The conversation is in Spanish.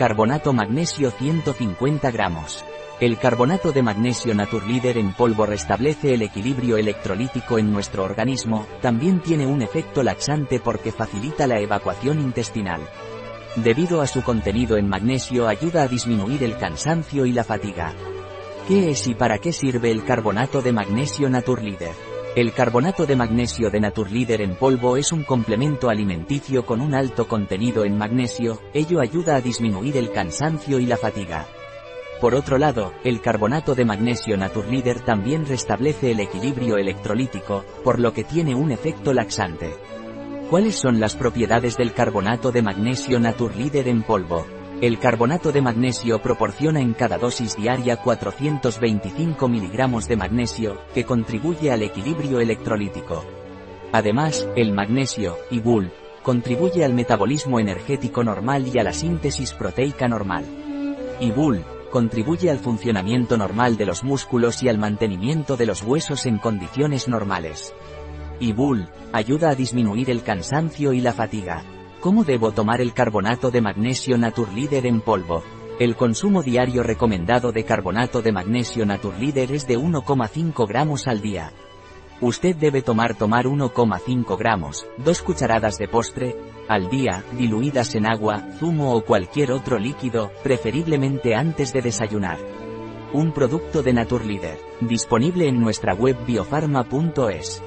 Carbonato magnesio 150 gramos. El carbonato de magnesio Naturleader en polvo restablece el equilibrio electrolítico en nuestro organismo, también tiene un efecto laxante porque facilita la evacuación intestinal. Debido a su contenido en magnesio ayuda a disminuir el cansancio y la fatiga. ¿Qué es y para qué sirve el carbonato de magnesio Naturleader? El carbonato de magnesio de Naturleader en polvo es un complemento alimenticio con un alto contenido en magnesio, ello ayuda a disminuir el cansancio y la fatiga. Por otro lado, el carbonato de magnesio Naturleader también restablece el equilibrio electrolítico, por lo que tiene un efecto laxante. ¿Cuáles son las propiedades del carbonato de magnesio Naturleader en polvo? El carbonato de magnesio proporciona en cada dosis diaria 425 miligramos de magnesio, que contribuye al equilibrio electrolítico. Además, el magnesio, IBUL, contribuye al metabolismo energético normal y a la síntesis proteica normal. IBUL, contribuye al funcionamiento normal de los músculos y al mantenimiento de los huesos en condiciones normales. IBUL, ayuda a disminuir el cansancio y la fatiga. ¿Cómo debo tomar el carbonato de magnesio Naturleader en polvo? El consumo diario recomendado de carbonato de magnesio Naturleader es de 1,5 gramos al día. Usted debe tomar tomar 1,5 gramos, 2 cucharadas de postre, al día, diluidas en agua, zumo o cualquier otro líquido, preferiblemente antes de desayunar. Un producto de Naturleader, disponible en nuestra web biofarma.es.